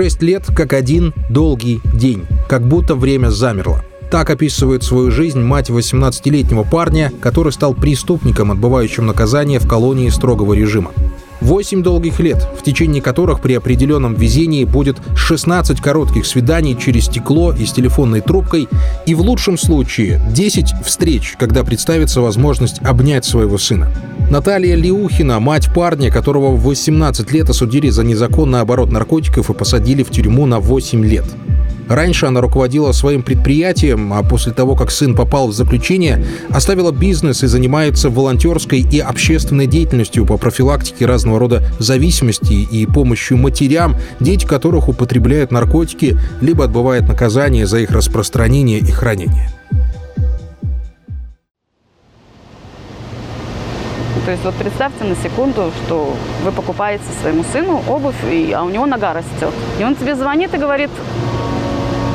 Шесть лет как один долгий день, как будто время замерло. Так описывает свою жизнь мать 18-летнего парня, который стал преступником, отбывающим наказание в колонии строгого режима. Восемь долгих лет, в течение которых при определенном везении будет 16 коротких свиданий через стекло и с телефонной трубкой, и в лучшем случае 10 встреч, когда представится возможность обнять своего сына. Наталья Лиухина, мать парня, которого в 18 лет осудили за незаконный оборот наркотиков и посадили в тюрьму на 8 лет. Раньше она руководила своим предприятием, а после того, как сын попал в заключение, оставила бизнес и занимается волонтерской и общественной деятельностью по профилактике разного рода зависимостей и помощью матерям, дети которых употребляют наркотики, либо отбывают наказание за их распространение и хранение. То есть вот представьте на секунду, что вы покупаете своему сыну обувь, и, а у него нога растет. И он тебе звонит и говорит,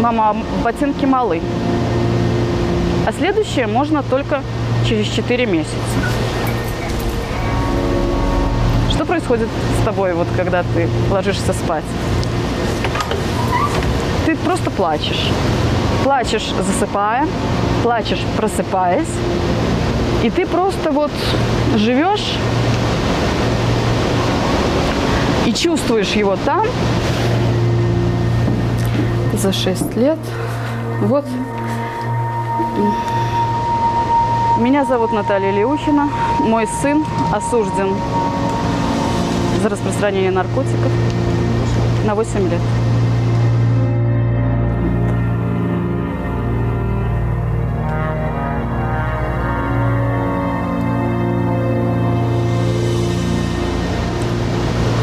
мама, ботинки малы. А следующее можно только через 4 месяца. Что происходит с тобой, вот когда ты ложишься спать? Ты просто плачешь. Плачешь, засыпая, плачешь, просыпаясь. И ты просто вот живешь и чувствуешь его там, за 6 лет. Вот. Меня зовут Наталья Леухина. Мой сын осужден за распространение наркотиков на 8 лет.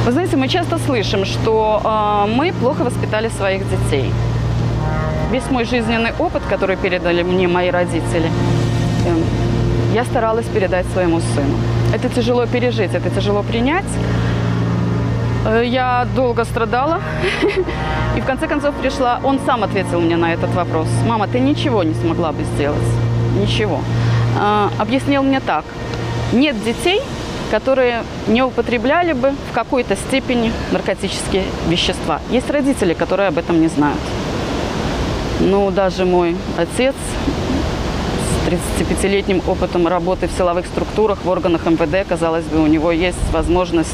Вы знаете, мы часто слышим, что э, мы плохо воспитали своих детей. Весь мой жизненный опыт, который передали мне мои родители, э, я старалась передать своему сыну. Это тяжело пережить, это тяжело принять. Э, я долго страдала, и в конце концов пришла, он сам ответил мне на этот вопрос. Мама, ты ничего не смогла бы сделать, ничего. Э, объяснил мне так, нет детей, которые не употребляли бы в какой-то степени наркотические вещества. Есть родители, которые об этом не знают. Ну, даже мой отец с 35-летним опытом работы в силовых структурах, в органах МВД, казалось бы, у него есть возможность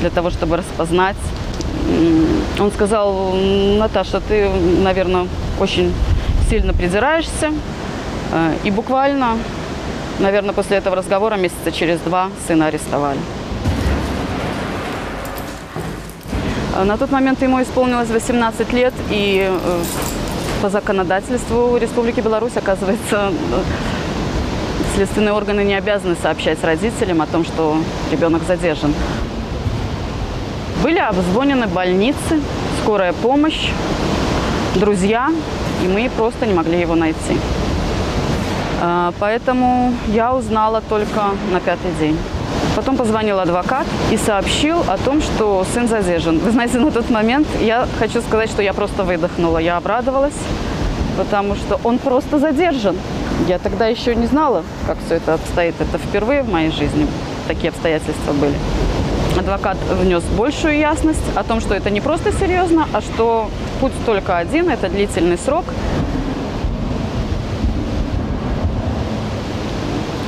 для того, чтобы распознать. Он сказал, Наташа, ты, наверное, очень сильно придираешься. Э, и буквально Наверное, после этого разговора месяца через два сына арестовали. А на тот момент ему исполнилось 18 лет, и э, по законодательству Республики Беларусь, оказывается, э, следственные органы не обязаны сообщать родителям о том, что ребенок задержан. Были обзвонены больницы, скорая помощь, друзья, и мы просто не могли его найти. А, поэтому я узнала только на пятый день. Потом позвонил адвокат и сообщил о том, что сын задержан. Вы знаете, на тот момент я хочу сказать, что я просто выдохнула. Я обрадовалась, потому что он просто задержан. Я тогда еще не знала, как все это обстоит. Это впервые в моей жизни такие обстоятельства были. Адвокат внес большую ясность о том, что это не просто серьезно, а что путь только один, это длительный срок –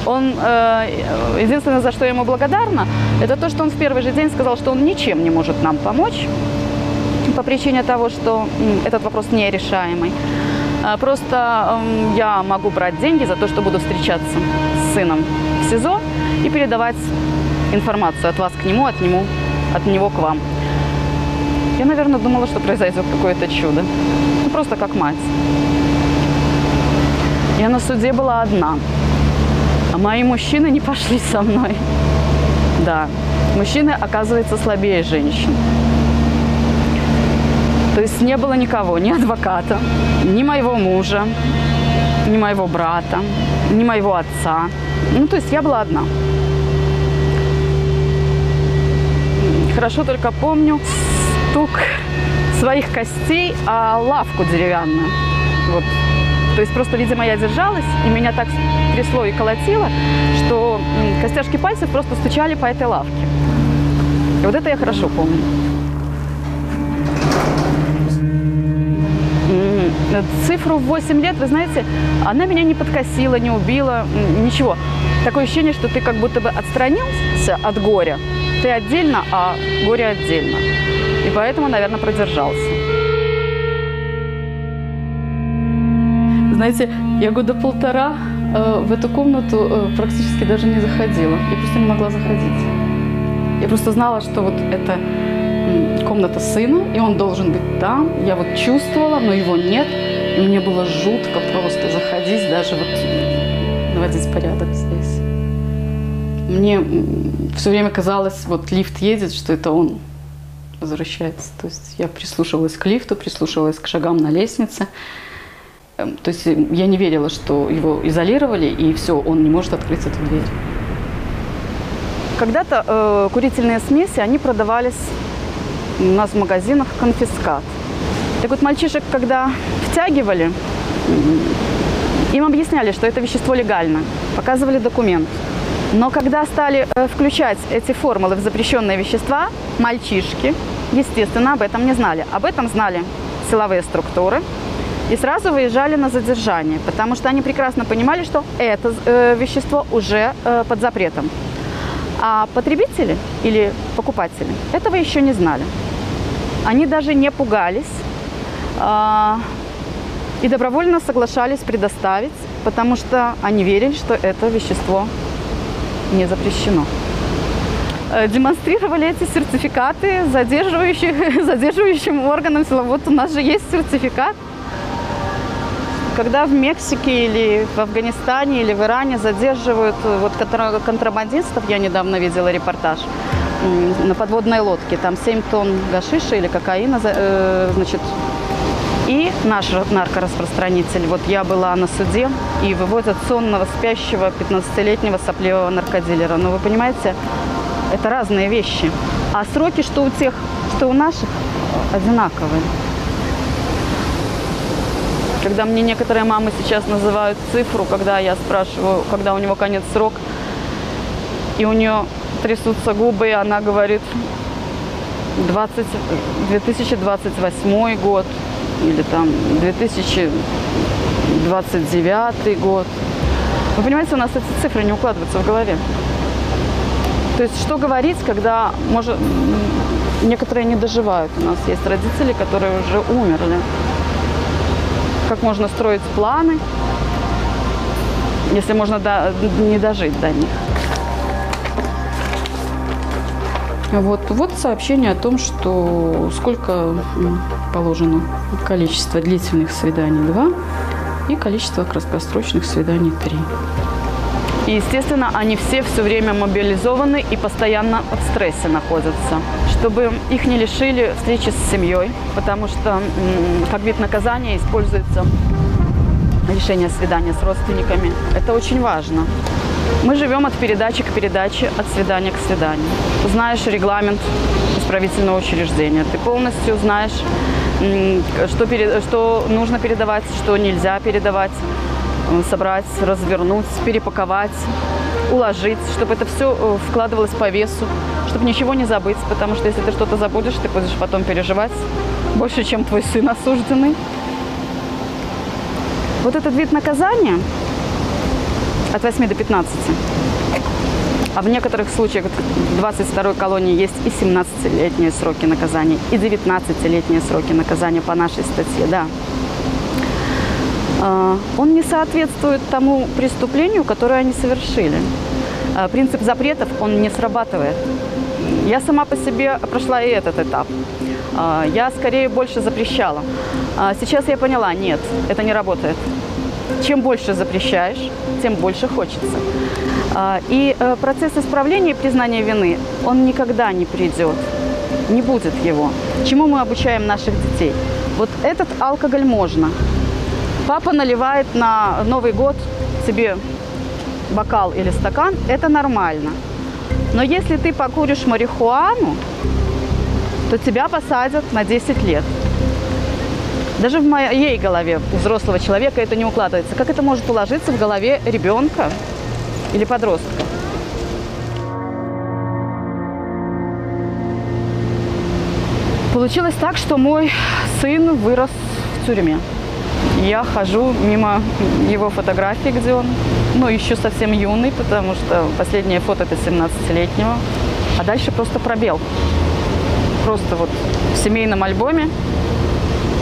Он, э, единственное, за что я ему благодарна, это то, что он в первый же день сказал, что он ничем не может нам помочь по причине того, что этот вопрос нерешаемый. А просто я могу брать деньги за то, что буду встречаться с сыном в СИЗО и передавать информацию от вас к нему, от, нему, от него к вам. Я, наверное, думала, что произойдет какое-то чудо. Ну, просто как мать. Я на суде была одна. А мои мужчины не пошли со мной. Да, мужчины, оказывается, слабее женщин. То есть не было никого, ни адвоката, ни моего мужа, ни моего брата, ни моего отца. Ну, то есть я была одна. Хорошо только помню стук своих костей о лавку деревянную. Вот то есть просто, видимо, я держалась, и меня так трясло и колотило, что костяшки пальцев просто стучали по этой лавке. И вот это я хорошо помню. Цифру в 8 лет, вы знаете, она меня не подкосила, не убила, ничего. Такое ощущение, что ты как будто бы отстранился от горя. Ты отдельно, а горе отдельно. И поэтому, наверное, продержался. Знаете, я года полтора э, в эту комнату э, практически даже не заходила. Я просто не могла заходить. Я просто знала, что вот это комната сына, и он должен быть там. Я вот чувствовала, но его нет. И мне было жутко просто заходить, даже вот наводить порядок здесь. Мне все время казалось, вот лифт едет, что это он возвращается. То есть я прислушивалась к лифту, прислушивалась к шагам на лестнице. Эм, то есть я не верила, что его изолировали, и все, он не может открыть эту дверь. Когда-то э, курительные смеси, они продавались у нас в магазинах конфискат. Так вот, мальчишек, когда втягивали, им объясняли, что это вещество легально, показывали документ. Но когда стали э, включать эти формулы в запрещенные вещества, мальчишки, естественно, об этом не знали. Об этом знали силовые структуры и сразу выезжали на задержание, потому что они прекрасно понимали, что это э, вещество уже э, под запретом. А потребители или покупатели этого еще не знали. Они даже не пугались э, и добровольно соглашались предоставить, потому что они верили, что это вещество не запрещено. Э, демонстрировали эти сертификаты задерживающим органам силовых. Вот у нас же есть сертификат. Когда в Мексике или в Афганистане или в Иране задерживают э, вот контрабандистов, я недавно видела репортаж, на подводной лодке, там 7 тонн гашиша или кокаина, э, значит, и наш наркораспространитель. Вот я была на суде и вывозят сонного, спящего 15-летнего сопливого наркодилера. Но вы понимаете, это разные вещи. А сроки, что у тех, что у наших, одинаковые. Когда мне некоторые мамы сейчас называют цифру, когда я спрашиваю, когда у него конец срок, и у нее трясутся губы, и она говорит 20, 2028 год, или там 2029 год. Вы понимаете, у нас эти цифры не укладываются в голове. То есть что говорить, когда может, некоторые не доживают. У нас есть родители, которые уже умерли. Как можно строить планы, если можно до, не дожить до них. Вот, вот сообщение о том, что сколько положено количество длительных свиданий 2 и количество краткосрочных свиданий 3. И, естественно, они все все время мобилизованы и постоянно в стрессе находятся, чтобы их не лишили встречи с семьей, потому что как вид наказания используется решение свидания с родственниками. Это очень важно. Мы живем от передачи к передаче, от свидания к свиданию. Знаешь регламент исправительного учреждения. Ты полностью знаешь, что, перед, что нужно передавать, что нельзя передавать, собрать, развернуть, перепаковать, уложить, чтобы это все э, вкладывалось по весу, чтобы ничего не забыть, потому что если ты что-то забудешь, ты будешь потом переживать больше, чем твой сын осужденный. Вот этот вид наказания – от 8 до 15. А в некоторых случаях в 22 колонии есть и 17-летние сроки наказания, и 19-летние сроки наказания по нашей статье, да. А, он не соответствует тому преступлению, которое они совершили. А, принцип запретов, он не срабатывает. Я сама по себе прошла и этот этап. А, я скорее больше запрещала. Сейчас я поняла, нет, это не работает. Чем больше запрещаешь, тем больше хочется. И э, процесс исправления и признания вины, он никогда не придет, не будет его. Чему мы обучаем наших детей? Вот этот алкоголь можно. Папа наливает на Новый год себе бокал или стакан, это нормально. Но если ты покуришь марихуану, то тебя посадят на 10 лет. Даже в моей голове, взрослого человека, это не укладывается. Как это может уложиться в голове ребенка или подростка? Получилось так, что мой сын вырос в тюрьме. Я хожу мимо его фотографий, где он, ну, еще совсем юный, потому что последнее фото это 17-летнего. А дальше просто пробел. Просто вот в семейном альбоме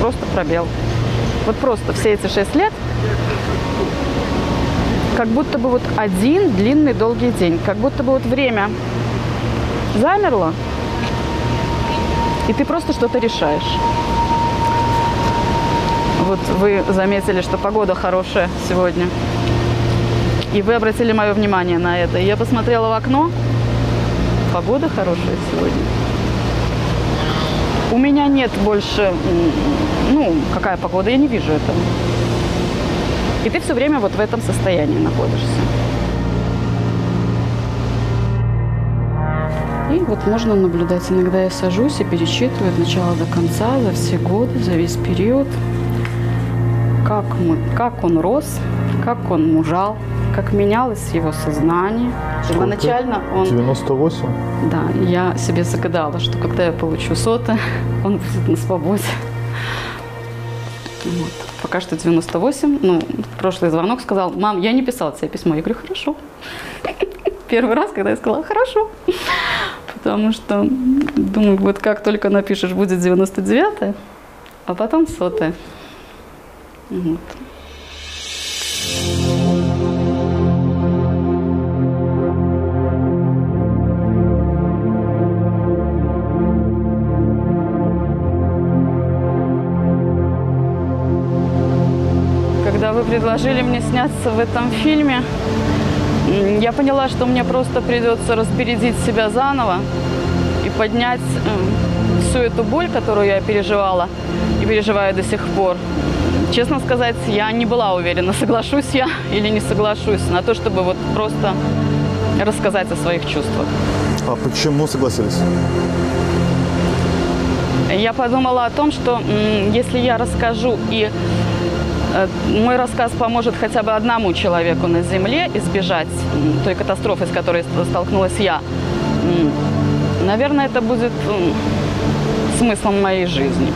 просто пробел. Вот просто все эти шесть лет как будто бы вот один длинный долгий день, как будто бы вот время замерло, и ты просто что-то решаешь. Вот вы заметили, что погода хорошая сегодня. И вы обратили мое внимание на это. Я посмотрела в окно. Погода хорошая сегодня. У меня нет больше, ну, какая погода, я не вижу этого. И ты все время вот в этом состоянии находишься. И вот можно наблюдать. Иногда я сажусь и перечитываю от начала до конца, за все годы, за весь период, как, мы, как он рос, как он мужал, как менялось его сознание. Сколько? Первоначально он... 98? Да, я себе загадала, что когда я получу соты, он будет на свободе. Вот. Пока что 98. Ну, прошлый звонок сказал, мам, я не писала тебе письмо. Я говорю, хорошо. Первый раз, когда я сказала, хорошо. Потому что, думаю, вот как только напишешь, будет 99 а потом сотая. Вот. Когда вы предложили мне сняться в этом фильме, я поняла, что мне просто придется распорядить себя заново и поднять м, всю эту боль, которую я переживала и переживаю до сих пор. Честно сказать, я не была уверена, соглашусь я или не соглашусь на то, чтобы вот просто рассказать о своих чувствах. А почему согласились? Я подумала о том, что если я расскажу и э, мой рассказ поможет хотя бы одному человеку на Земле избежать той катастрофы, с которой ст- столкнулась я, наверное, это будет смыслом моей жизни.